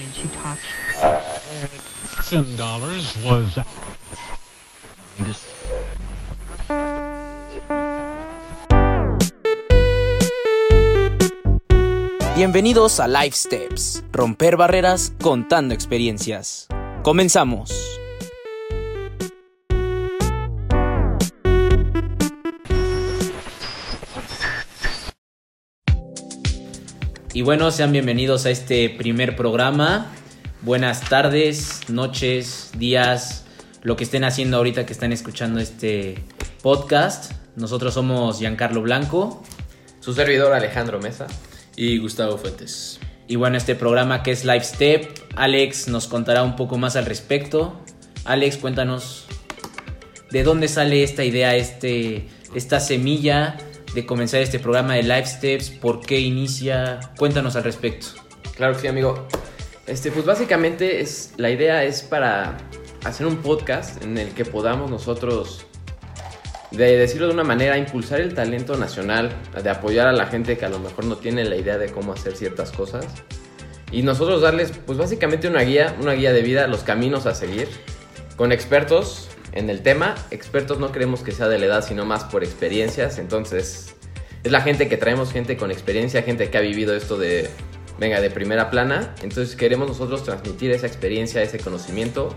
and she talks. Ten dollars was Bienvenidos a Life Steps, romper barreras contando experiencias. Comenzamos. Y bueno, sean bienvenidos a este primer programa. Buenas tardes, noches, días, lo que estén haciendo ahorita que están escuchando este podcast. Nosotros somos Giancarlo Blanco. Su servidor Alejandro Mesa. y Gustavo Fuentes. Y bueno, este programa que es Live Step, Alex nos contará un poco más al respecto. Alex, cuéntanos de dónde sale esta idea, este, esta semilla de comenzar este programa de Live Steps, por qué inicia, cuéntanos al respecto. Claro que sí, amigo. Este, pues básicamente es, la idea es para hacer un podcast en el que podamos nosotros, de decirlo de una manera, impulsar el talento nacional, de apoyar a la gente que a lo mejor no tiene la idea de cómo hacer ciertas cosas. Y nosotros darles, pues básicamente una guía, una guía de vida, los caminos a seguir, con expertos en el tema. Expertos no queremos que sea de la edad, sino más por experiencias. Entonces, es la gente que traemos, gente con experiencia, gente que ha vivido esto de, venga, de primera plana. Entonces, queremos nosotros transmitir esa experiencia, ese conocimiento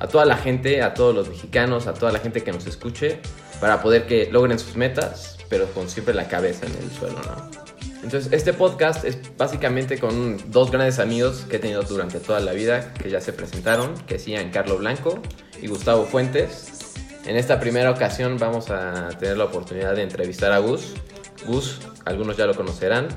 a toda la gente, a todos los mexicanos, a toda la gente que nos escuche, para poder que logren sus metas, pero con siempre la cabeza en el suelo, ¿no? Entonces, este podcast es básicamente con dos grandes amigos que he tenido durante toda la vida, que ya se presentaron, que son Carlo Blanco y Gustavo Fuentes. En esta primera ocasión vamos a tener la oportunidad de entrevistar a Gus. Gus, algunos ya lo conocerán,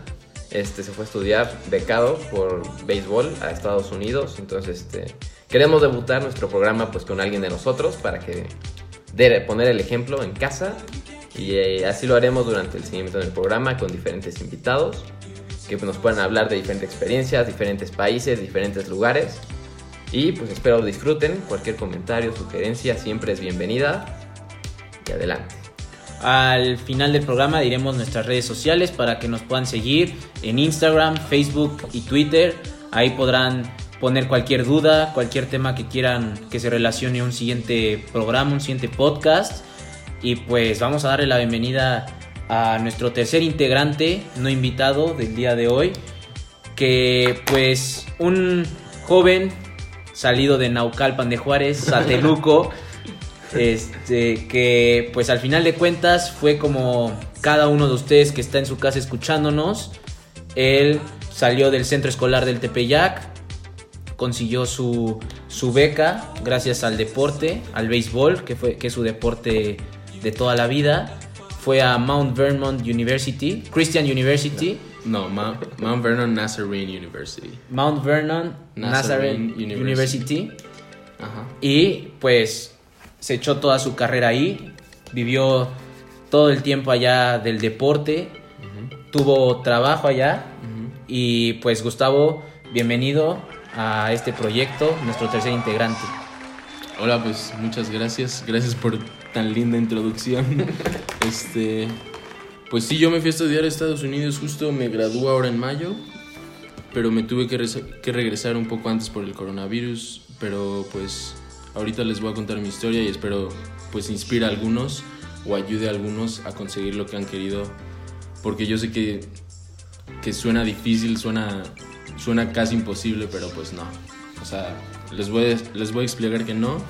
este se fue a estudiar becado por béisbol a Estados Unidos, entonces este, queremos debutar nuestro programa pues con alguien de nosotros para que de poner el ejemplo en casa y eh, así lo haremos durante el seguimiento del programa con diferentes invitados que pues, nos puedan hablar de diferentes experiencias, diferentes países, diferentes lugares y pues espero disfruten, cualquier comentario, sugerencia siempre es bienvenida y adelante. Al final del programa diremos nuestras redes sociales para que nos puedan seguir en Instagram, Facebook y Twitter. Ahí podrán poner cualquier duda, cualquier tema que quieran que se relacione a un siguiente programa, un siguiente podcast. Y pues vamos a darle la bienvenida a nuestro tercer integrante, no invitado del día de hoy, que pues un joven salido de Naucalpan de Juárez, Sateluco, este, que pues al final de cuentas fue como cada uno de ustedes que está en su casa escuchándonos. Él salió del centro escolar del Tepeyac, consiguió su, su beca gracias al deporte, al béisbol, que, fue, que es su deporte de toda la vida. Fue a Mount Vermont University, Christian University, No, Mount, Mount Vernon Nazarene University. Mount Vernon Nazarene Nazarene University. University. Ajá. Y pues se echó toda su carrera ahí, vivió todo el tiempo allá del deporte, tuvo trabajo allá y pues Gustavo, bienvenido a este proyecto, nuestro tercer integrante. Hola, pues muchas gracias. Gracias por tan linda introducción. este, pues sí, yo me fui a estudiar a Estados Unidos, justo me gradué ahora en mayo, pero me tuve que, reza- que regresar un poco antes por el coronavirus, pero pues ahorita les voy a contar mi historia y espero pues inspire a algunos o ayude a algunos a conseguir lo que han querido, porque yo sé que, que suena difícil, suena, suena casi imposible, pero pues no. O sea, les voy, les voy a explicar que no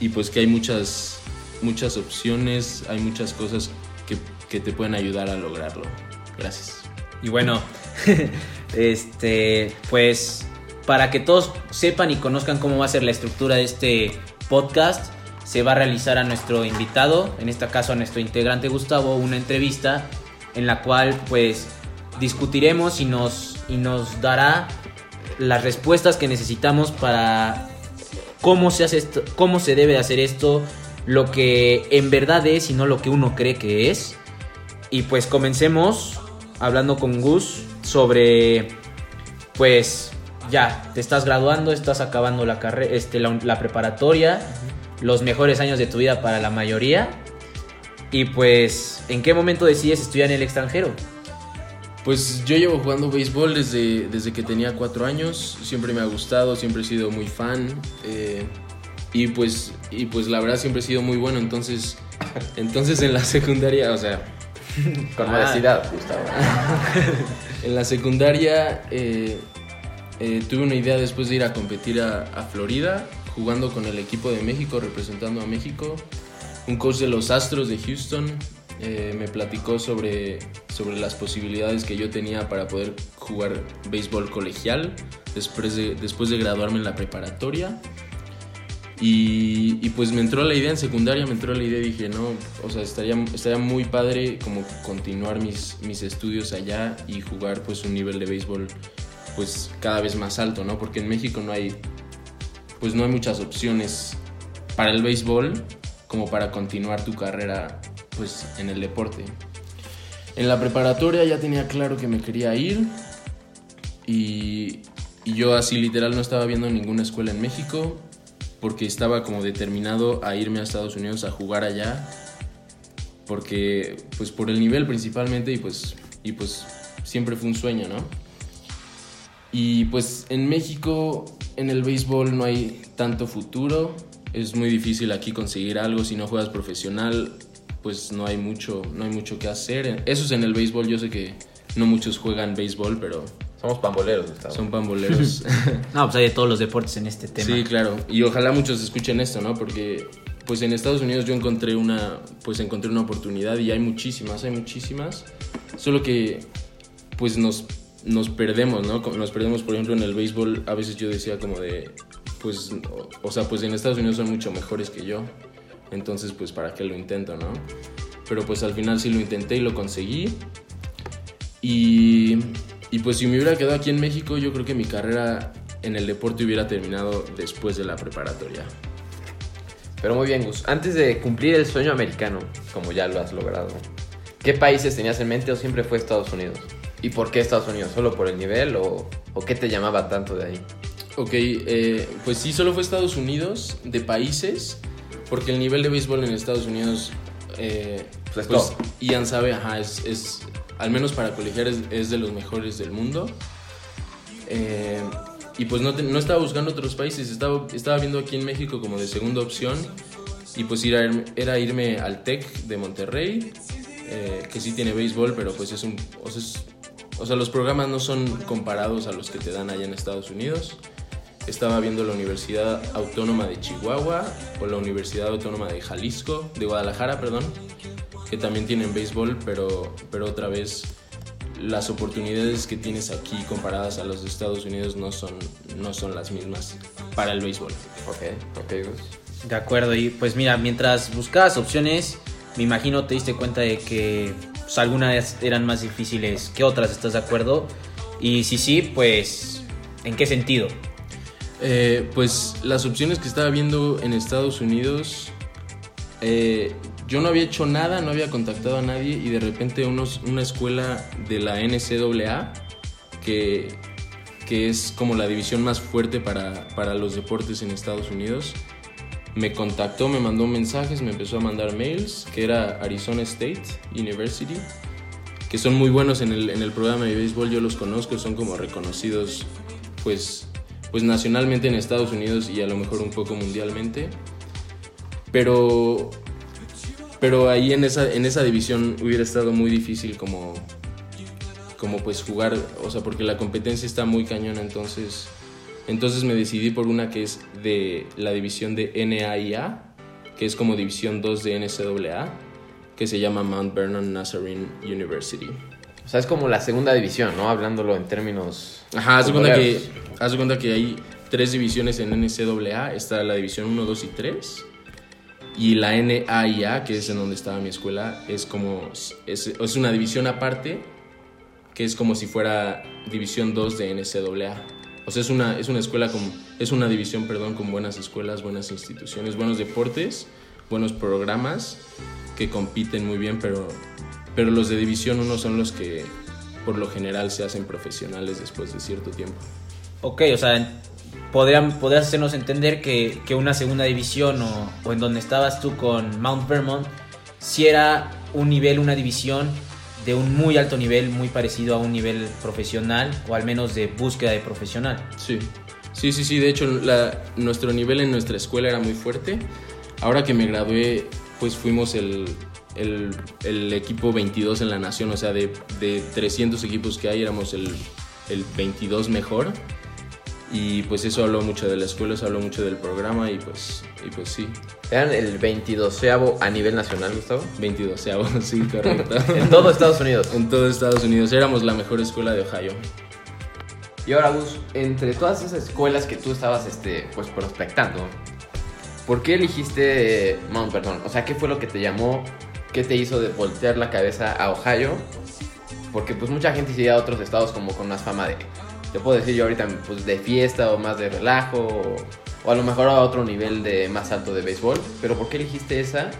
y pues que hay muchas, muchas opciones, hay muchas cosas que, que te pueden ayudar a lograrlo. Gracias. Y bueno, este, pues para que todos sepan y conozcan cómo va a ser la estructura de este podcast, se va a realizar a nuestro invitado, en este caso a nuestro integrante Gustavo, una entrevista en la cual pues discutiremos y nos, y nos dará las respuestas que necesitamos para cómo se hace esto, cómo se debe de hacer esto, lo que en verdad es y no lo que uno cree que es. Y pues comencemos hablando con Gus sobre, pues ya, te estás graduando, estás acabando la carrera, este, la, la preparatoria, los mejores años de tu vida para la mayoría. Y pues, ¿en qué momento decides estudiar en el extranjero? Pues yo llevo jugando béisbol desde, desde que tenía cuatro años, siempre me ha gustado, siempre he sido muy fan eh, y, pues, y pues la verdad siempre he sido muy bueno, entonces, entonces en la secundaria, o sea, Con Ah. Gustavo. en la secundaria eh, eh, tuve una idea después de ir a competir a, a Florida, jugando con el equipo de México, representando a México. Un coach de los Astros de Houston eh, me platicó sobre, sobre las posibilidades que yo tenía para poder jugar béisbol colegial después de, después de graduarme en la preparatoria. Y, pues me entró la idea en secundaria, me entró la idea y dije, no, o sea, estaría, estaría muy padre como continuar mis, mis estudios allá y jugar pues un nivel de béisbol pues cada vez más alto, ¿no? Porque en México no hay, pues no hay muchas opciones para el béisbol como para continuar tu carrera pues en el deporte. En la preparatoria ya tenía claro que me quería ir y yo así literal no estaba viendo ninguna escuela en México porque estaba como determinado a irme a Estados Unidos a jugar allá porque pues por el nivel principalmente y pues y pues siempre fue un sueño, ¿no? Y pues en México en el béisbol no hay tanto futuro, es muy difícil aquí conseguir algo si no juegas profesional, pues no hay mucho no hay mucho que hacer. Eso es en el béisbol, yo sé que no muchos juegan béisbol, pero Somos pamboleros, Gustavo. son pamboleros. No, pues hay de todos los deportes en este tema. Sí, claro. Y ojalá muchos escuchen esto, ¿no? Porque pues en Estados Unidos yo encontré una pues encontré una oportunidad y hay muchísimas, hay muchísimas. Solo que pues nos nos perdemos, ¿no? Nos perdemos, por ejemplo, en el béisbol, a veces yo decía como de pues o, o sea, pues en Estados Unidos son mucho mejores que yo. Entonces, pues para qué lo intento, ¿no? Pero pues al final sí lo intenté y lo conseguí. Y, y pues si me hubiera quedado aquí en México, yo creo que mi carrera en el deporte hubiera terminado después de la preparatoria. Pero muy bien, Gus. Antes de cumplir el sueño americano, como ya lo has logrado, ¿qué países tenías en mente o siempre fue Estados Unidos? ¿Y por qué Estados Unidos? ¿Solo por el nivel o, o qué te llamaba tanto de ahí? Ok, eh, pues sí, solo fue Estados Unidos de países, porque el nivel de béisbol en Estados Unidos, eh, Pues pues. Ian sabe, ajá, es, es- al menos para colegiar es, de los mejores del mundo. Eh, y pues no, no estaba buscando otros países, estaba, estaba viendo aquí en México como de segunda opción. Y pues ir era irme al TEC de Monterrey, eh, que sí tiene béisbol, pero pues es un... O es- o sea, los programas no son comparados a los que te dan allá en Estados Unidos. Estaba viendo la Universidad Autónoma de Chihuahua o la Universidad Autónoma de Jalisco, de Guadalajara, perdón, que también tienen béisbol, pero, pero otra vez las oportunidades que tienes aquí comparadas a los de Estados Unidos no son, no son las mismas para el béisbol. Ok, ok, Gus. De acuerdo, y pues mira, mientras buscabas opciones, me imagino te diste cuenta de que pues, algunas eran más difíciles que otras, ¿estás de acuerdo? Y si sí, pues, ¿en qué sentido? Eh, pues las opciones que estaba viendo en Estados Unidos, eh, yo no había hecho nada, no había contactado a nadie y de repente unos, una escuela de la NCAA, que, que es como la división más fuerte para, para los deportes en Estados Unidos, me contactó, me mandó mensajes, me empezó a mandar mails, que era Arizona State University, que son muy buenos en el, en el programa de béisbol, yo los conozco, son como reconocidos pues, pues nacionalmente en Estados Unidos y a lo mejor un poco mundialmente. Pero, pero ahí en esa, en esa división hubiera estado muy difícil como, como pues jugar, o sea, porque la competencia está muy cañona, entonces, entonces me decidí por una que es de la división de NAIA, que es como división 2 de NCAA, que se llama Mount Vernon Nazarene University. O sea, es como la segunda división, ¿no? Hablándolo en términos. Ajá, haz de cuenta que, haz cuenta que hay tres divisiones en NCAA. Está la división 1, 2 y 3. Y la NAIA, que es en donde estaba mi escuela, es como. Es, es una división aparte, que es como si fuera división 2 de NCAA. O sea, es una, es una escuela con. Es una división, perdón, con buenas escuelas, buenas instituciones, buenos deportes, buenos programas que compiten muy bien, pero, pero los de división 1 son los que por lo general se hacen profesionales después de cierto tiempo. Ok, o sea, podrían, podrías hacernos entender que, que una segunda división o, o en donde estabas tú con Mount Vermont, si era un nivel, una división de un muy alto nivel, muy parecido a un nivel profesional o al menos de búsqueda de profesional. Sí, sí, sí, sí. De hecho, la- nuestro nivel en nuestra escuela era muy fuerte. Ahora que me gradué, pues fuimos el, el- el equipo 22 en la nación. O sea, de, de 300 equipos que hay, éramos el, el 22 mejor. Y pues eso habló mucho de la escuela, eso habló mucho del programa y pues, y pues sí, Eran el 22 a nivel nacional, Gustavo. 22 sí, correcto. En todo Estados Unidos. en todo Estados Unidos. Éramos la mejor escuela de Ohio. Y ahora, Gus, entre todas esas escuelas que tú estabas este, pues, prospectando, ¿por qué elegiste Mount Perdón? O sea, ¿qué fue lo que te llamó? ¿Qué te hizo de voltear la cabeza a Ohio? Porque pues mucha gente se a otros estados como con más fama de, te puedo decir yo ahorita, pues de fiesta o más de relajo, o, o a lo mejor a otro nivel de más alto de béisbol. Pero ¿por qué elegiste esa?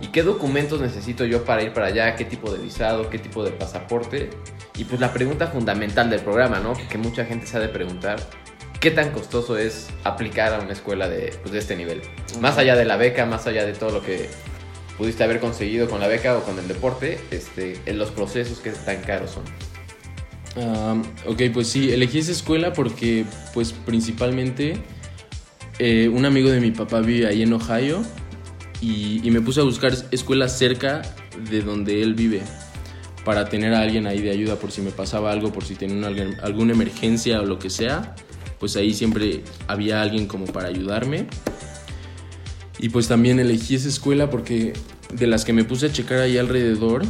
¿Y qué documentos necesito yo para ir para allá? ¿Qué tipo de visado? ¿Qué tipo de pasaporte? Y pues la pregunta fundamental del programa, ¿no? Que mucha gente se ha de preguntar, ¿qué tan costoso es aplicar a una escuela de, pues, de este nivel? Más allá de la beca, más allá de todo lo que pudiste haber conseguido con la beca o con el deporte, este, en los procesos que tan caros son. Um, ok, pues sí, elegí esa escuela porque, pues principalmente, eh, un amigo de mi papá vive ahí en Ohio y, me puse a buscar escuelas cerca de donde él vive para tener a alguien ahí de ayuda por si me pasaba algo, por si tenía una- alguna emergencia o lo que sea, pues ahí siempre había alguien como para ayudarme. Y pues también elegí esa escuela porque de las que me puse a checar ahí alrededor,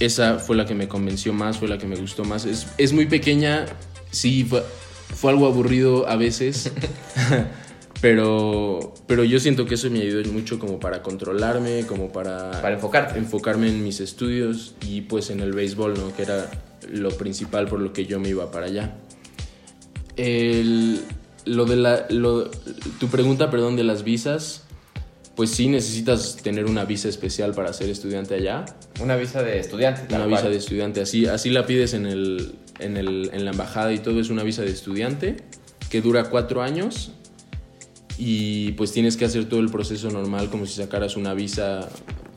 esa fue la que me convenció más, fue la que me gustó más. Es, es muy pequeña, sí, fue, fue algo aburrido a veces, pero, pero yo siento que eso me ayudó mucho como para controlarme, como para, Para enfocarte. enfocarme en mis estudios y pues en el béisbol, ¿no? Que era lo principal por lo que yo me iba para allá. El- lo de la, lo- tu pregunta, perdón, de las visas, pues sí necesitas tener una visa especial para ser estudiante allá. Una visa de estudiante. Una cual. visa de estudiante, así, así la pides en, el, en, el- en la embajada y todo, es una visa de estudiante que dura cuatro años y pues tienes que hacer todo el proceso normal como si sacaras una visa,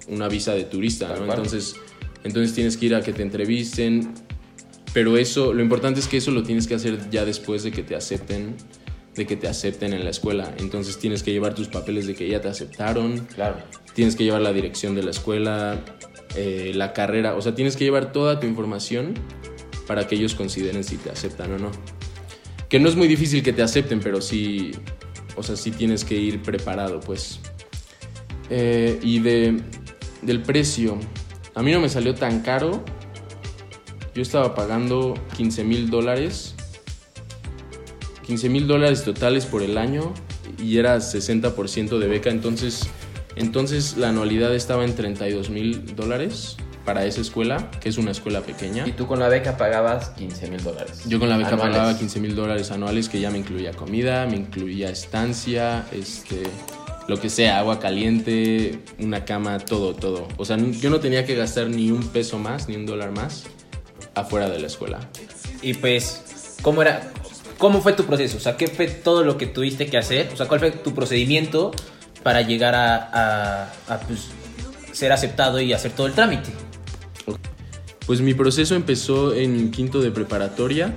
una visa de turista, ¿no? Entonces, entonces tienes que ir a que te entrevisten, pero eso, lo importante es que eso lo tienes que hacer ya después de que te acepten, de que te acepten en la escuela. Entonces tienes que llevar tus papeles de que ya te aceptaron, Claro. tienes que llevar la dirección de la escuela, eh, la carrera, o sea, tienes que llevar toda tu información para que ellos consideren si te aceptan o no. Que no es muy difícil que te acepten, pero sí, o sea, sí tienes que ir preparado, pues. Eh, y de, del precio, a mí no me salió tan caro. Yo estaba pagando 15 mil dólares. 15 mil dólares totales por el año y era 60% de beca, entonces, entonces la anualidad estaba en 32 mil dólares para esa escuela, que es una escuela pequeña. Y tú con la beca pagabas 15 mil dólares. Yo con la beca Anuales. pagaba 15 mil dólares anuales, que ya me incluía comida, me incluía estancia, este, lo que sea, agua caliente, una cama, todo, todo. O sea, yo no tenía que gastar ni un peso más, ni un dólar más afuera de la escuela. Y pues, ¿cómo era? ¿Cómo fue tu proceso? O sea, ¿qué fue todo lo que tuviste que hacer? O sea, ¿cuál fue tu procedimiento para llegar a, a- a, pues, ser aceptado y hacer todo el trámite? Pues mi proceso empezó en quinto de preparatoria,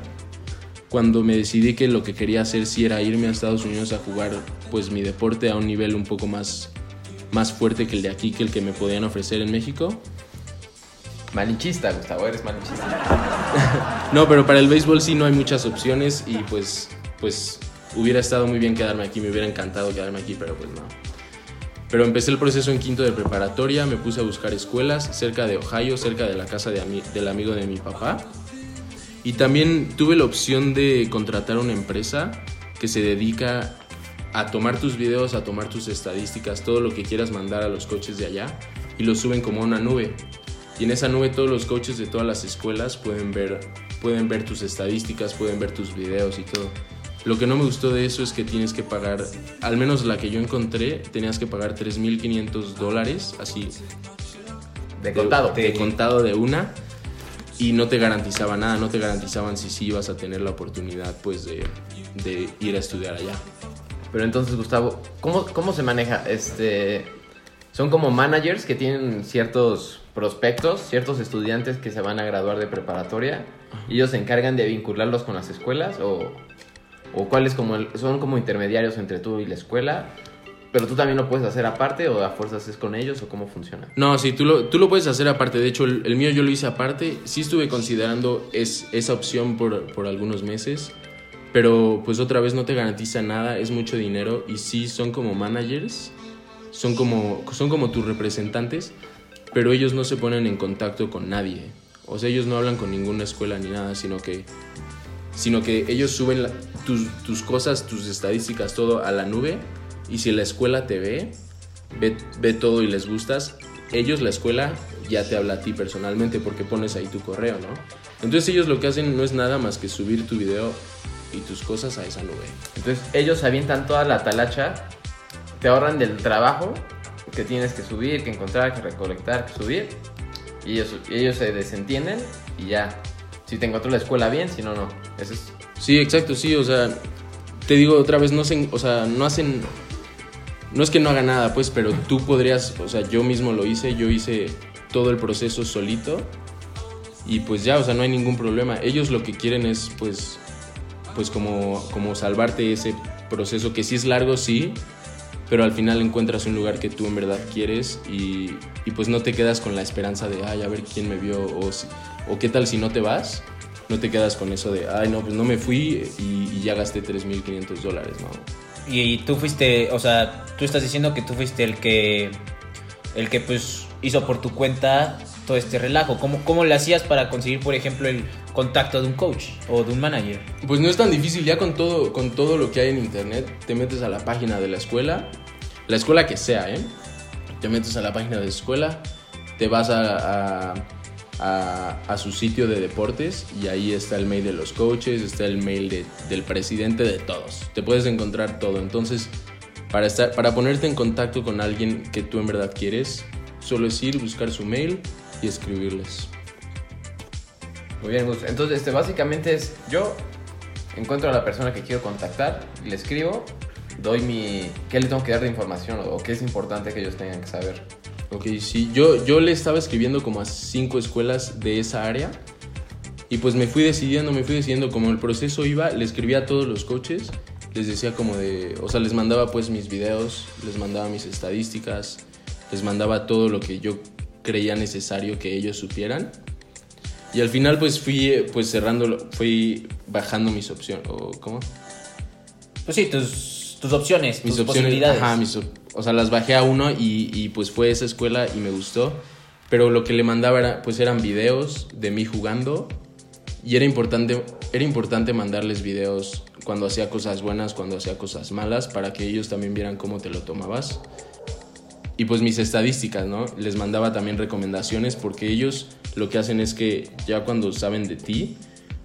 cuando me decidí que lo que quería hacer sí era irme a Estados Unidos a jugar pues mi deporte a un nivel un poco más, más fuerte que el de aquí, que el que me podían ofrecer en México. Malinchista, Gustavo, eres malinchista. No, pero para el béisbol sí no hay muchas opciones y pues, pues hubiera estado muy bien quedarme aquí, me hubiera encantado quedarme aquí, pero pues no. Pero empecé el proceso en quinto de preparatoria, me puse a buscar escuelas cerca de Ohio, cerca de la casa de ami- del amigo de mi papá. Y también tuve la opción de contratar una empresa que se dedica a tomar tus videos, a tomar tus estadísticas, todo lo que quieras mandar a los coaches de allá y lo suben como a una nube. Y en esa nube todos los coaches de todas las escuelas pueden ver, pueden ver tus estadísticas, pueden ver tus videos y todo. Lo que no me gustó de eso es que tienes que pagar, al menos la que yo encontré, tenías que pagar 3.500 dólares, así De contado. de contado de una y no te garantizaba nada, no te garantizaban si sí ibas a tener la oportunidad pues de, de ir a estudiar allá. Pero entonces, Gustavo, ¿cómo, cómo se maneja? Este, son como managers que tienen ciertos prospectos, ciertos estudiantes que se van a graduar de preparatoria, y ellos se encargan de vincularlos con las escuelas o, o cuáles como el- son como intermediarios entre tú y la escuela, pero tú también lo puedes hacer aparte o a fuerzas es con ellos o cómo funciona. No, sí, tú lo, tú lo puedes hacer aparte. De hecho, el, el mío yo lo hice aparte. Sí estuve considerando es, esa opción por, por algunos meses. Pero pues otra vez no te garantiza nada. Es mucho dinero. Y sí son como managers. Son como, son como tus representantes. Pero ellos no se ponen en contacto con nadie. O sea, ellos no hablan con ninguna escuela ni nada. Sino que, sino que ellos suben tus cosas, tus estadísticas, todo a la nube. Y si la escuela te ve, ve, ve todo y les gustas, ellos, la escuela, ya te habla a ti personalmente porque pones ahí tu correo, ¿no? Entonces ellos lo que hacen no es nada más que subir tu video y tus cosas a esa nube. Entonces ellos avientan toda la talacha, te ahorran del trabajo que tienes que subir, que encontrar, que recolectar, que subir, y ellos, ellos se desentienden y ya. Si te encontró la escuela bien, si no, no. Eso es Sí, exacto, sí, o sea, te digo otra vez, no, se, o sea, no hacen, no es que no haga nada, pues, pero tú podrías, o sea, yo mismo lo hice, yo hice todo el proceso solito y pues ya, o sea, no hay ningún problema. Ellos lo que quieren es, pues, pues como, como salvarte ese proceso que sí es largo, sí, pero al final encuentras un lugar que tú en verdad quieres y, pues no te quedas con la esperanza de, ay, a ver quién me vio o, qué tal si no te vas. No te quedas con eso de, ay, no, pues no me fui y, y ya gasté 3.500 dólares, ¿no? Y tú fuiste, o sea, tú estás diciendo que tú fuiste el que, el que pues hizo por tu cuenta todo este relajo. ¿Cómo, cómo le hacías para conseguir, por ejemplo, el contacto de un coach o de un manager? Pues no es tan difícil, ya con todo, con todo lo que hay en internet, te metes a la página de la escuela, la escuela que sea, ¿eh? Te metes a la página de la escuela, te vas a, a, a- a su sitio de deportes y ahí está el mail de los coaches, está el mail de- del presidente de todos. Te puedes encontrar todo. Entonces, para, estar, para ponerte en contacto con alguien que tú en verdad quieres, solo es ir, buscar su mail y escribirles. Muy bien, Gus. Entonces, este, básicamente es yo encuentro a la persona que quiero contactar, le escribo, doy mi... ¿Qué le tengo que dar de información o, qué es importante que ellos tengan que saber? Ok, sí, yo, yo le estaba escribiendo como a cinco escuelas de esa área y pues me fui decidiendo, me fui decidiendo como el proceso iba, le escribía a todos los coaches, les decía como de, o sea, les mandaba pues mis videos, les mandaba mis estadísticas, les mandaba todo lo que yo creía necesario que ellos supieran y al final pues fui pues cerrando, fui bajando mis opciones, o ¿cómo? Pues sí, tus, tus opciones, mis tus opciones, posibilidades. ajá, mis o sea, las bajé a uno y, y, pues fue esa escuela y me gustó. Pero lo que le mandaba era, pues eran videos de mí jugando y era importante, era importante mandarles videos cuando hacía cosas buenas, cuando hacía cosas malas, para que ellos también vieran cómo te lo tomabas. Y pues mis estadísticas, ¿no? Les mandaba también recomendaciones porque ellos lo que hacen es que ya cuando saben de ti,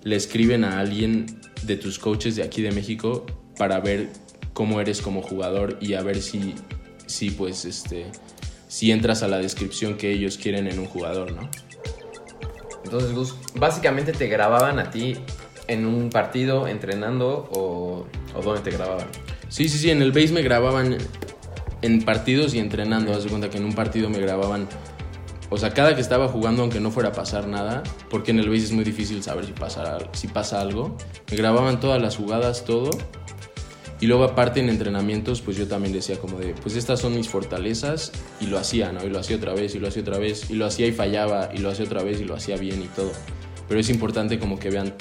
le escriben a alguien de tus coaches de aquí de México para ver cómo eres como jugador y a ver si, si pues este, si entras a la descripción que ellos quieren en un jugador, ¿no? Entonces, Gus, básicamente te grababan a ti en un partido entrenando o, o dónde te grababan. Sí, sí, sí, en el base me grababan en partidos y entrenando. Haz de cuenta que en un partido me grababan, o sea, cada que estaba jugando, aunque no fuera a pasar nada, porque en el base es muy difícil saber si pasa, si pasa algo, me grababan todas las jugadas, todo. Y luego aparte en entrenamientos, pues yo también decía como de, pues estas son mis fortalezas y lo hacía, ¿no? Y lo hacía otra vez y lo hacía otra vez y lo hacía y fallaba y lo hacía otra vez y lo hacía bien y todo. Pero es importante como que vean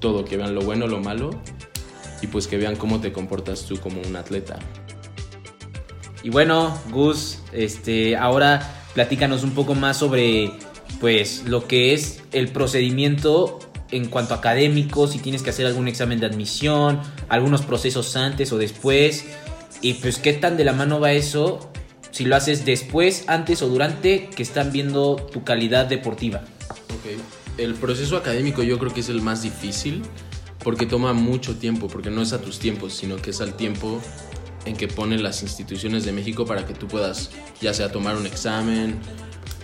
todo, que vean lo bueno, lo malo y pues que vean cómo te comportas tú como un atleta. Y bueno, Gus, este, ahora platícanos un poco más sobre pues lo que es el procedimiento en cuanto a académico, si tienes que hacer algún examen de admisión, algunos procesos antes o después, y pues qué tan de la mano va eso, si lo haces después, antes o durante que están viendo tu calidad deportiva. Ok. El proceso académico yo creo que es el más difícil porque toma mucho tiempo, porque no es a tus tiempos, sino que es al tiempo en que ponen las instituciones de México para que tú puedas ya sea tomar un examen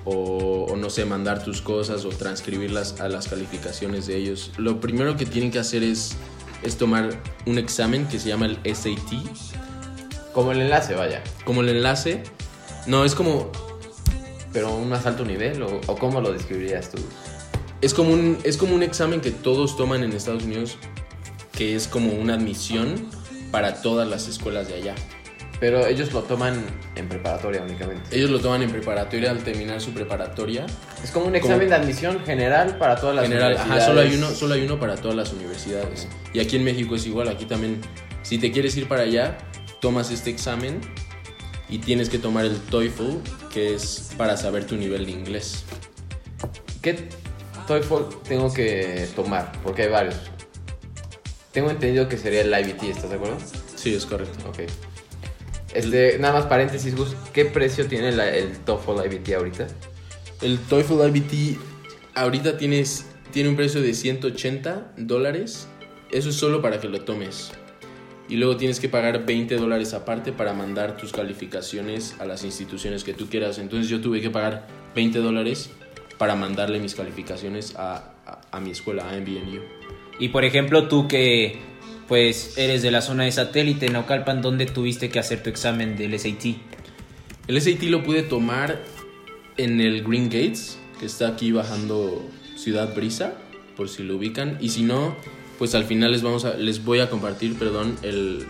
o, o no sé, mandar tus cosas o transcribirlas a las calificaciones de ellos. Lo primero que tienen que hacer es, es tomar un examen que se llama el SAT, Como el enlace, vaya. como el enlace. No, es como. pero un más alto nivel, o, o cómo lo describirías tú? Es como, un, es como un examen que todos toman en Estados Unidos, que es como una admisión para todas las escuelas de allá. Pero ellos lo toman en preparatoria únicamente. Ellos lo toman en preparatoria al terminar su preparatoria. Es como un examen Como- de admisión general para todas las General, ajá, universidades. solo hay uno, solo hay uno para todas las universidades. Y aquí en México es igual, aquí también, si te quieres ir para allá, tomas este examen y tienes que tomar el TOEFL, que es para saber tu nivel de inglés. ¿Qué TOEFL tengo que tomar? Porque hay varios. Tengo entendido que sería el IBT, ¿estás de acuerdo? Sí, es correcto. Ok. Este, nada más paréntesis, Gus. ¿Qué precio tiene la- el TOEFL IBT ahorita? El TOEFL IBT ahorita tienes, tiene un precio de 180 dólares. Eso es solo para que lo tomes. Y luego tienes que pagar 20 dólares aparte para mandar tus calificaciones a las instituciones que tú quieras. Entonces yo tuve que pagar 20 dólares para mandarle mis calificaciones a, a- a mi escuela, a MBNU. Y por ejemplo, tú que pues eres de la zona de satélite, Naucalpan, ¿dónde tuviste que hacer tu examen del SAT? El SAT lo pude tomar en el Green Gates, que está aquí bajando Ciudad Brisa, por si lo ubican. Y si no, pues al final les, vamos a, les voy a compartir, perdón, el,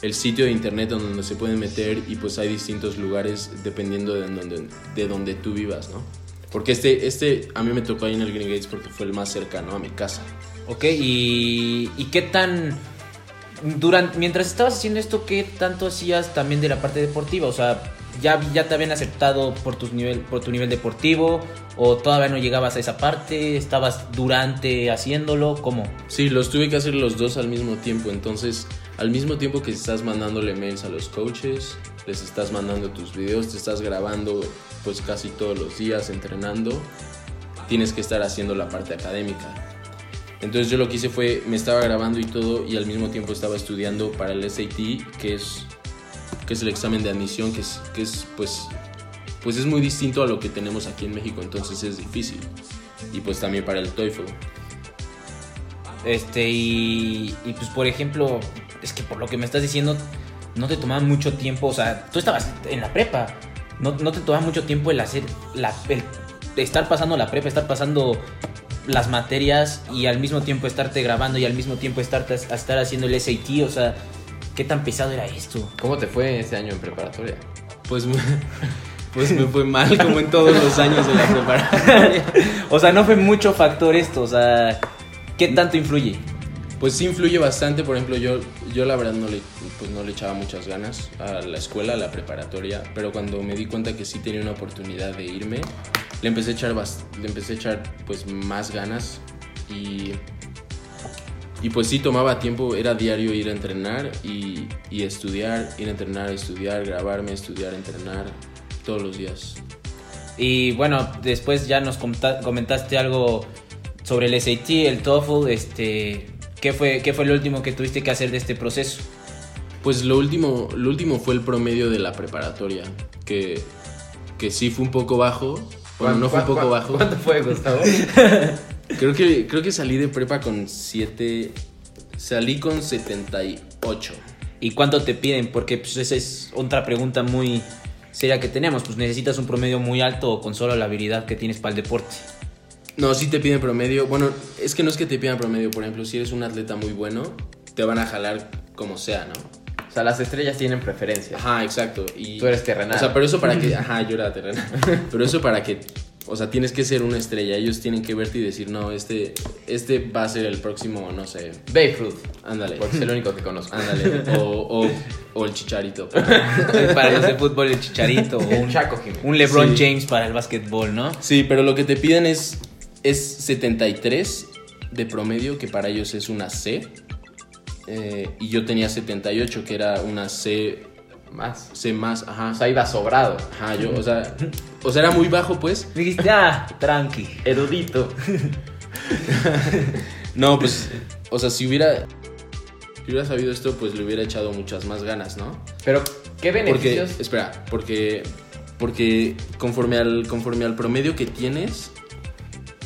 el sitio de internet donde se pueden meter y pues hay distintos lugares dependiendo de donde, de donde tú vivas, ¿no? Porque este, este a mí me tocó ahí en el Green Gates porque fue el más cercano a mi casa. Ok, y, y qué tan... Durante, mientras estabas haciendo esto, ¿qué tanto hacías también de la parte deportiva? O sea, ¿ya, ya te habían aceptado por, tus nivel, por tu nivel deportivo? ¿O todavía no llegabas a esa parte? ¿Estabas durante haciéndolo? ¿Cómo? Sí, los tuve que hacer los dos al mismo tiempo. Entonces, al mismo tiempo que estás mandándole mails a los coaches, les estás mandando tus videos, te estás grabando pues casi todos los días entrenando, tienes que estar haciendo la parte académica. Entonces yo lo que hice fue, me estaba grabando y todo y al mismo tiempo estaba estudiando para el SAT, que es, que es el examen de admisión, que es, que es pues, pues es muy distinto a lo que tenemos aquí en México, entonces es difícil. Y pues también para el TOEFL. Este, y, pues por ejemplo, es que por lo que me estás diciendo, no te tomaba mucho tiempo, o sea, tú estabas en la prepa, no, no te tomaba mucho tiempo el hacer, la, el estar pasando la prepa, estar pasando las materias y al mismo tiempo estarte grabando y al mismo tiempo estar, estar haciendo el SAT, o sea, ¿qué tan pesado era esto? ¿Cómo te fue ese año en preparatoria? Pues, me- pues me fue mal como en todos los años de la preparatoria. o sea, no fue mucho factor esto, o sea, ¿qué tanto influye? Pues sí influye bastante, por ejemplo, yo, yo la verdad no le, pues no le echaba muchas ganas a la escuela, a la preparatoria, pero cuando me di cuenta que sí tenía una oportunidad de irme, le empecé a echar, le empecé a echar pues más ganas y, y pues sí tomaba tiempo, era diario ir a entrenar y, y estudiar, ir a entrenar, estudiar, grabarme, estudiar, entrenar, todos los días. Y bueno, después ya nos comenta- comentaste algo sobre el SAT, el TOEFL, este, ¿qué fue, ¿qué fue lo último que tuviste que hacer de este proceso? Pues lo último, lo último fue el promedio de la preparatoria, que, que sí fue un poco bajo. Bueno, no fue un ¿Cuán- poco bajo. ¿Cuánto fue, Gustavo? Creo que, creo que salí de prepa con 7. Salí con 78. ¿Y cuánto te piden? Porque pues, esa es otra pregunta muy seria que tenemos. Pues necesitas un promedio muy alto o con solo la habilidad que tienes para el deporte. No, sí te piden promedio. Bueno, es que no es que te pidan promedio. Por ejemplo, si eres un atleta muy bueno, te van a jalar como sea, ¿no? O sea, las estrellas tienen preferencia. Ajá, exacto. Y, Tú eres terrenal. O sea, pero eso para que. Ajá, yo era terrenal. Pero eso para que. O sea, tienes que ser una estrella. Ellos tienen que verte y decir, no, este, este va a ser el próximo, no sé. Babe Ruth, Ándale. porque es el único que conozco. Ándale. O, o, o el chicharito. para los de fútbol, el chicharito. O un, Chaco Jiménez. un LeBron Sí. James para el básquetbol, ¿no? Sí, pero lo que te piden es, es 73 de promedio, que para ellos es una C. Eh, y yo tenía 78, que era una C, Más. C más, ajá. O sea, iba sobrado. Ajá, yo, o sea, o sea, era muy bajo, pues. Dijiste, ah, tranqui. Erudito. No, pues, o sea, si hubiera, si hubiera sabido esto, pues le hubiera echado muchas más ganas, ¿no? Pero, ¿qué Porque, beneficios? espera, porque, porque conforme al, conforme al promedio que tienes,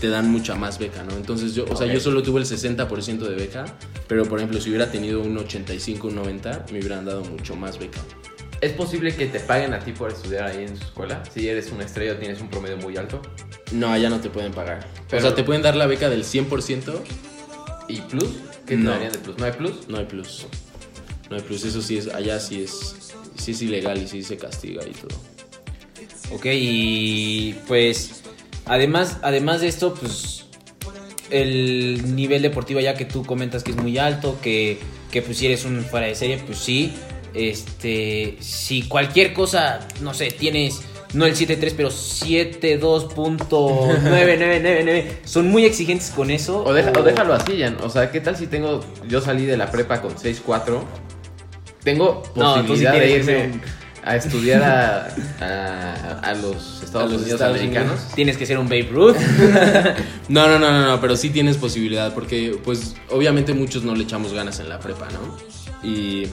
te dan mucha más beca, ¿no? Entonces yo, o sea, yo solo tuve el 60% de beca, pero por ejemplo, si hubiera tenido un 85, un 90, me hubieran dado mucho más beca. ¿Es posible que te paguen a ti por estudiar ahí en su escuela? Si eres una estrella o tienes un promedio muy alto. No, allá no te pueden pagar. Pero- O sea, te pueden dar la beca del 100%, ¿Y plus? ¿Qué te No. darían de plus? ¿No hay plus? no hay plus. No hay plus, eso sí es, allá sí es, sí es ilegal y sí se castiga y todo. Ok, y pues además, además de esto, pues el nivel deportivo ya que tú comentas que es muy alto, que, que pues si eres un fuera de serie, pues sí. Este, si cualquier cosa, no sé, tienes no el 7.3, pero 7.2.9999, son muy exigentes con eso. O, deja- o déjalo así, Jan. O sea, ¿qué tal si tengo. Yo salí de la prepa con 6-4. Tengo No, posibilidad de tienes que irme ser a estudiar a, a, a los Estados A los Unidos Estados americanos. Unidos. Tienes que ser un Babe Ruth. No, no, no, no, no, pero sí tienes posibilidad porque pues obviamente muchos no le echamos ganas en la prepa, ¿no? Y,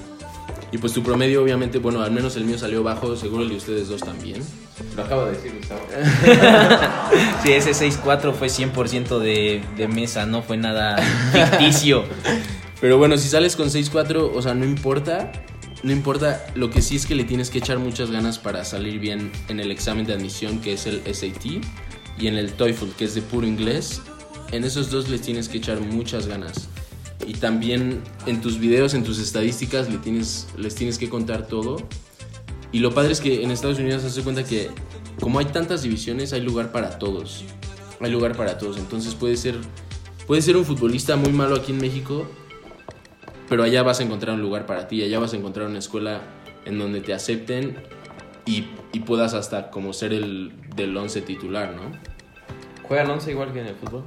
y pues tu promedio obviamente, bueno, al menos el mío salió bajo, seguro el de ustedes dos también. Lo acabo de decir, Gustavo. Sí, ese 6.4 fue 100% de, de mesa, no fue nada ficticio. Pero bueno, si sales con 6-4, o sea, no importa. No importa, lo que sí es que le tienes que echar muchas ganas para salir bien en el examen de admisión, que es el SAT, y en el TOEFL, que es de puro inglés. En esos dos les tienes que echar muchas ganas. Y también en tus videos, en tus estadísticas, le tienes, les tienes que contar todo. Y lo padre es que en Estados Unidos se hace cuenta que como hay tantas divisiones, hay lugar para todos. Hay lugar para todos. Entonces puede ser, puede ser un futbolista muy malo aquí en México, pero allá vas a encontrar un lugar para ti, allá vas a encontrar una escuela en donde te acepten y, y puedas hasta como ser el del 11 titular, ¿no? ¿Juegan 11 igual que en el fútbol?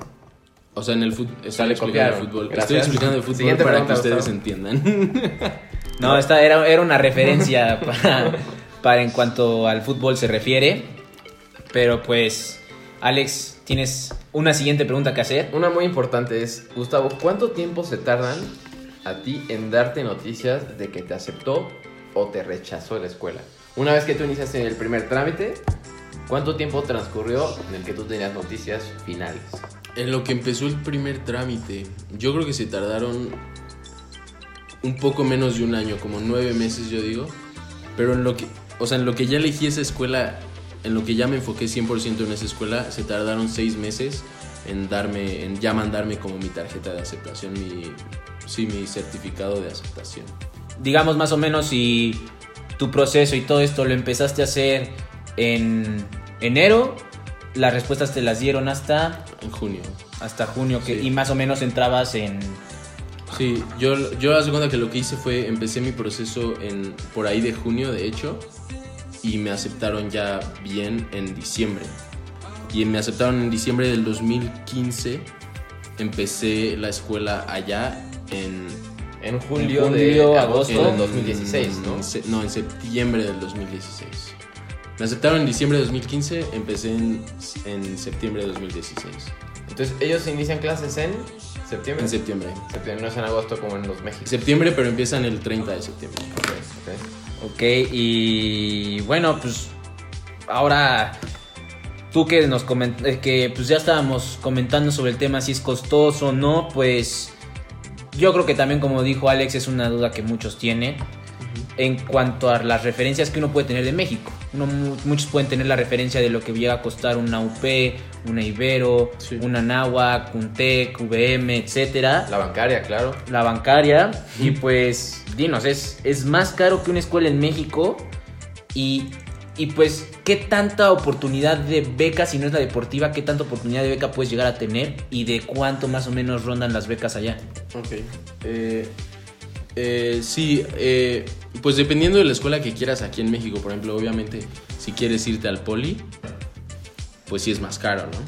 O sea, en el fútbol, estoy explicando el fútbol, Gracias. estoy explicando el fútbol Siguiente para que ustedes Gustavo. entiendan. No, esta era, era una referencia para, para en cuanto al fútbol se refiere. Pero pues, Alex, tienes una siguiente pregunta que hacer. Una muy importante es, Gustavo, ¿cuánto tiempo se tardan a ti en darte noticias de que te aceptó o te rechazó la escuela? Una vez que tú iniciaste el primer trámite, ¿cuánto tiempo transcurrió en el que tú tenías noticias finales? En lo que empezó el primer trámite, yo creo que se tardaron un poco menos de un año, como nueve meses yo digo. Pero en lo que, o sea, en lo que ya elegí esa escuela, en lo que ya me enfoqué 100% en esa escuela, se tardaron seis meses en darme, en ya mandarme como mi tarjeta de aceptación, mi, sí, mi certificado de aceptación. Digamos más o menos si tu proceso y todo esto lo empezaste a hacer en enero, las respuestas te las dieron hasta, En junio. hasta junio, que, Sí. y más o menos entrabas en... Sí, yo, yo de cuenta que lo que hice fue, empecé mi proceso en, por ahí de junio, de hecho, y me aceptaron ya bien en diciembre. Y me aceptaron en diciembre del 2015, empecé la escuela allá en... En julio, En de julio, agosto agosto. del 2016, ¿no? se- no, en septiembre del 2016. Me aceptaron en diciembre de 2015, empecé en, en septiembre de 2016. Entonces, ellos inician clases en septiembre. En septiembre. Septiembre, no es en agosto como en los México. Septiembre, pero empiezan el 30 de septiembre. Ok, ok. Ok, y bueno, pues ahora tú que nos coment eh, que pues ya estábamos comentando sobre el tema si es costoso o no, pues yo creo que también como dijo Alex es una duda que muchos tienen en cuanto a las referencias que uno puede tener de México. Uno, mu- muchos pueden tener la referencia de lo que llega a costar una UP, una Ibero, Sí. una Náhuac, un TEC, VM, etcétera La bancaria, claro. la bancaria y pues dinos, es, es más caro que una escuela en México y, y pues qué tanta oportunidad de beca, si no es la deportiva, qué tanta oportunidad de beca puedes llegar a tener y de cuánto más o menos rondan las becas allá. Ok. Eh, eh, sí, eh, pues dependiendo de la escuela que quieras aquí en México, por ejemplo, obviamente, si quieres irte al poli, pues sí es más caro, ¿no?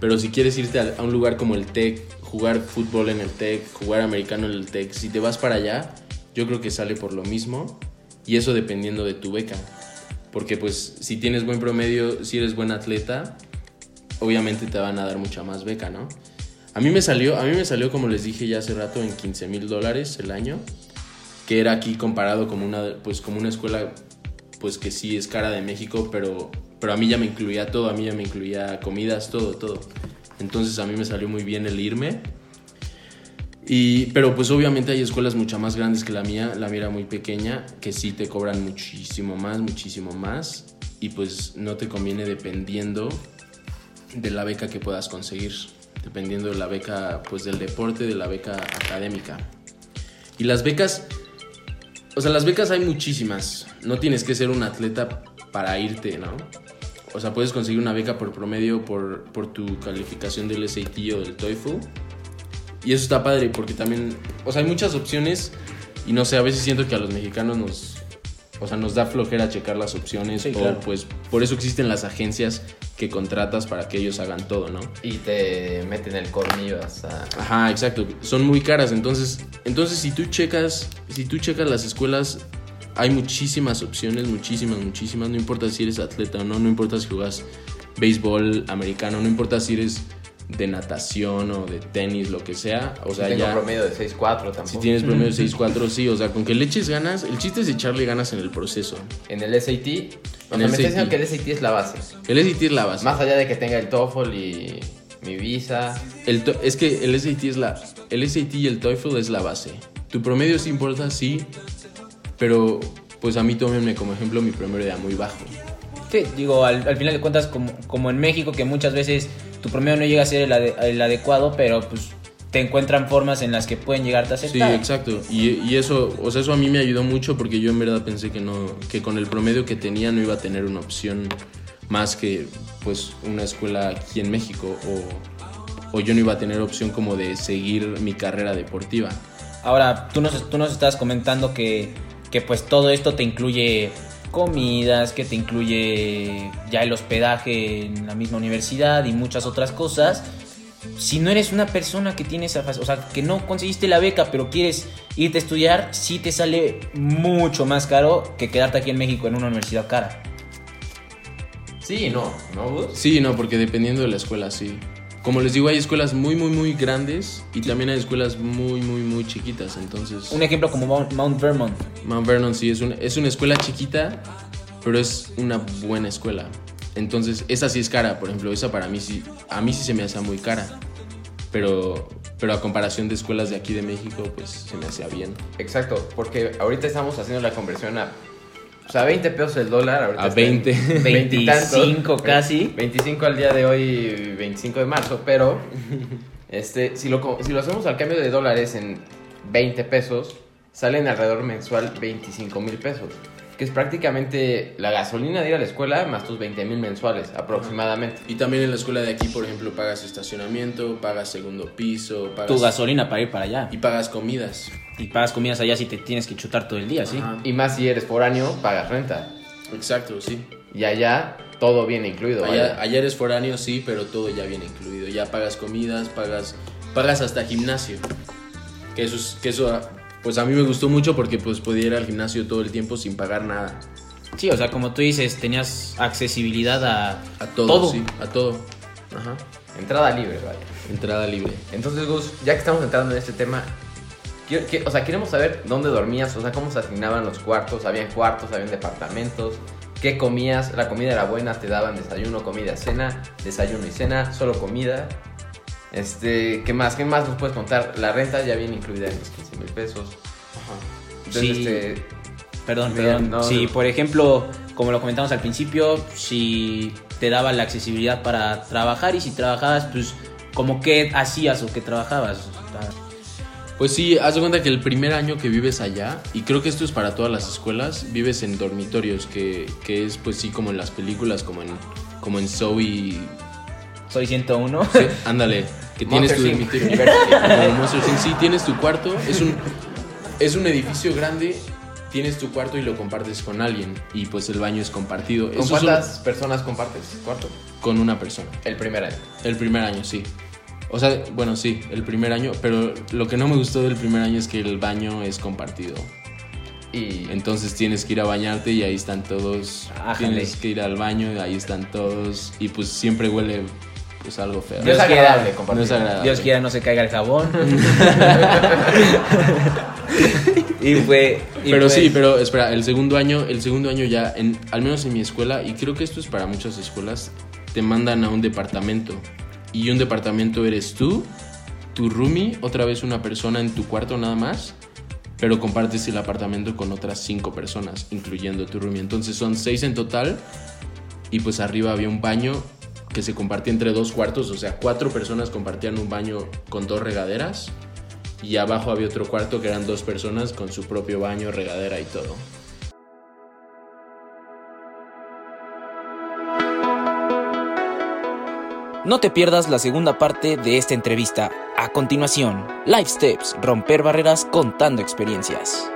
Pero si quieres irte a, a un lugar como el TEC, jugar fútbol en el TEC, jugar americano en el TEC, si te vas para allá, yo creo que sale por lo mismo. Y eso dependiendo de tu beca. Porque pues si tienes buen promedio, si eres buen atleta, obviamente te van a dar mucha más beca, ¿no? A mí me salió, a mí me salió como les dije ya hace rato en 15 mil dólares el año, que era aquí comparado como una, pues como una escuela, pues que sí es cara de México, pero, pero a mí ya me incluía todo, a mí ya me incluía comidas, todo, todo. Entonces a mí me salió muy bien el irme. Y, pero pues obviamente hay escuelas mucho más grandes que la mía, la mía era muy pequeña, que sí te cobran muchísimo más, muchísimo más, y pues no te conviene dependiendo de la beca que puedas conseguir, dependiendo de la beca pues del deporte, de la beca académica. Y las becas, o sea, las becas hay muchísimas, no tienes que ser un atleta para irte, ¿no? O sea, puedes conseguir una beca por promedio por, por tu calificación del SAT o del TOEFL. Y eso está padre porque también, o sea, hay muchas opciones y no sé, a veces siento que a los mexicanos nos, o sea, nos da flojera checar las opciones Sí, o claro. pues por eso existen las agencias que contratas para que ellos hagan todo, ¿no? Y te meten el colmillo hasta... Ajá, exacto. Son muy caras, entonces, entonces si tú checas, si tú checas las escuelas, hay muchísimas opciones, muchísimas, muchísimas. No importa si eres atleta o no, no importa si juegas béisbol americano, no importa si eres de natación o de tenis, lo que sea. O sea, tengo ya. promedio de 6-4 tampoco. Si tienes promedio 6-4, sí, o sea, con que le eches ganas, el chiste es echarle ganas en el proceso. En el SAT, o En sea, el me SAT. diciendo que el SAT es la base. El SAT es la base. Más allá de que tenga el TOEFL y mi visa. El to- es que el SAT es la el SAT y el TOEFL es la base. Tu promedio sí importa, sí, pero pues a mí tómenme como ejemplo mi promedio era muy bajo. Sí, digo, al, al final de cuentas, como, como en México, que muchas veces tu promedio no llega a ser el, ade- el adecuado, pero pues te encuentran formas en las que pueden llegarte a Sí, aceptar. exacto. Y, y eso, o sea, eso a mí me ayudó mucho porque yo en verdad pensé que no, que con el promedio que tenía no iba a tener una opción más que pues una escuela aquí en México o, o yo no iba a tener opción como de seguir mi carrera deportiva. Ahora, tú nos, tú nos estás comentando que, que pues todo esto te incluye comidas, que te incluye ya el hospedaje en la misma universidad y muchas otras cosas. Si no eres una persona que tiene esa, o sea, que no conseguiste la beca, pero quieres irte a estudiar, sí te sale mucho más caro que quedarte aquí en México en una universidad cara. Sí, no, ¿no, Gus? Sí, no, porque dependiendo de la escuela, sí. Como les digo, hay escuelas muy, muy, muy grandes y también hay escuelas muy, muy, muy chiquitas. Entonces, Un ejemplo como Mount, Mount Vermont. Mount Vernon sí es, un- es una escuela chiquita, pero es una buena escuela. Entonces, esa sí es cara, por ejemplo, esa para mí sí, a mí sí se me hacía muy cara. Pero, pero a comparación de escuelas de aquí de México, pues se me hacía bien. Exacto, porque ahorita estamos haciendo la conversión a. O sea, 20 pesos el dólar. Ahorita A está en 20. 25 casi. 25 al día de hoy, 25 de marzo, pero este, si, lo, si lo hacemos al cambio de dólares en 20 pesos, salen alrededor mensual 25 mil pesos. Que es prácticamente la gasolina de ir a la escuela más tus 20 mil mensuales aproximadamente. Y también en la escuela de aquí, por ejemplo, pagas estacionamiento, pagas segundo piso, pagas... Tu gasolina para ir para allá. Y pagas comidas. Y pagas comidas allá si te tienes que chutar todo el día, ¿sí? Ajá. Y más si eres foráneo, pagas renta. Exacto, sí. Y allá todo viene incluido. Allá, allá eres foráneo, sí, pero todo ya viene incluido. Ya pagas comidas, pagas, pagas hasta gimnasio. Que eso, es- que eso, pues a mí me gustó mucho porque pues podía ir al gimnasio todo el tiempo sin pagar nada. Sí, o sea, como tú dices, tenías accesibilidad a, A todo, Todo. sí, a todo. Ajá. Entrada libre, vaya. Entrada libre. Entonces, Gus, ya que estamos entrando en este tema, quiero- que- o sea, queremos saber dónde dormías, o sea, cómo se asignaban los cuartos, habían cuartos, habían departamentos, qué comías, la comida era buena, te daban desayuno, comida, cena, desayuno y cena, solo comida. Este, ¿qué más? ¿Qué más nos puedes contar? La renta ya viene incluida en los 15 mil pesos. Entonces, Sí. este, Perdón, perdón. no, si, no. por ejemplo, como lo comentamos al principio, si te daba la accesibilidad para trabajar y si trabajabas, pues, como qué hacías o qué trabajabas. Pues sí, haz de cuenta que el primer año que vives allá, y creo que esto es para todas las escuelas, vives en dormitorios, que, que es pues sí como en las películas, como en, como en Zoe. soy 101. Sí, ándale, que tienes tu dormitorio. Monster. Sí, tienes tu cuarto, es un, es un edificio grande, tienes tu cuarto y lo compartes con alguien, y pues el baño es compartido. ¿con Eso cuántas personas compartes cuarto? con una persona. El primer año. El primer año, sí. O sea, bueno, sí, el primer año, pero lo que no me gustó del primer año es que el baño es compartido. Y Entonces tienes que ir a bañarte y ahí están todos. Ájale. Tienes que ir al baño y ahí están todos. Y pues siempre huele pues algo feo. no es Dios agradable quiera. compartir. No es agradable. Dios quiera no se caiga el jabón. y fue. y Pero pues- sí, pero espera, el segundo año, el segundo año ya, en, al menos en mi escuela, y creo que esto es para muchas escuelas, te mandan a un departamento. Y un departamento eres tú tu roomie, otra vez una persona en tu cuarto nada más, pero compartes el apartamento con otras cinco personas, incluyendo tu roomie. Entonces son seis en total y pues arriba había un baño que se compartía entre dos cuartos, o sea, cuatro personas compartían un baño con dos regaderas y abajo había otro cuarto que eran dos personas con su propio baño, regadera y todo. No te pierdas la segunda parte de esta entrevista. A continuación, Life Steps, romper barreras contando experiencias.